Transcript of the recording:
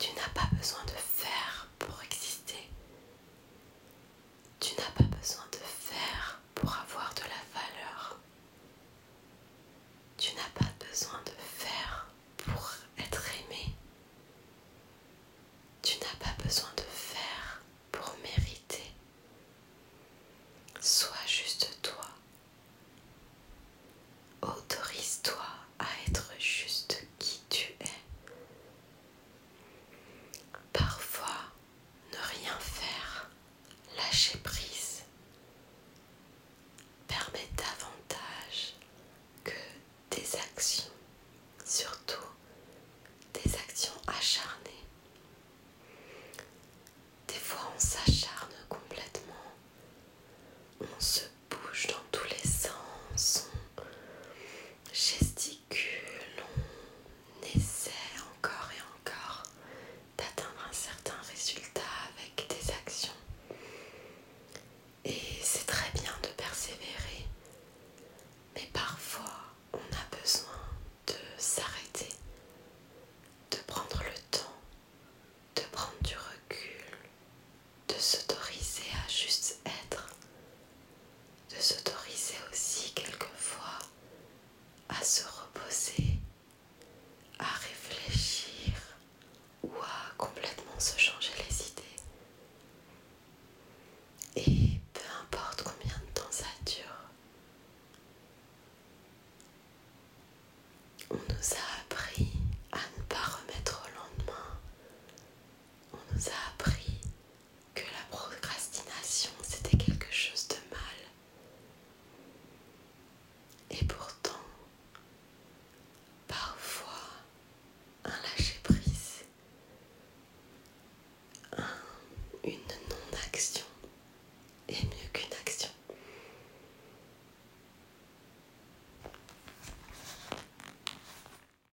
Tu n'as pas besoin de faire pour exister. Tu n'as pas besoin de faire pour avoir de la valeur. Tu n'as pas besoin de faire pour être aimé. Tu n'as pas besoin de faire pour mériter. Sois prise permet davantage que des actions, surtout des actions acharnées. Des fois on s'acharne à se reposer, à réfléchir ou à complètement se changer les idées. Et peu importe combien de temps ça dure, on nous a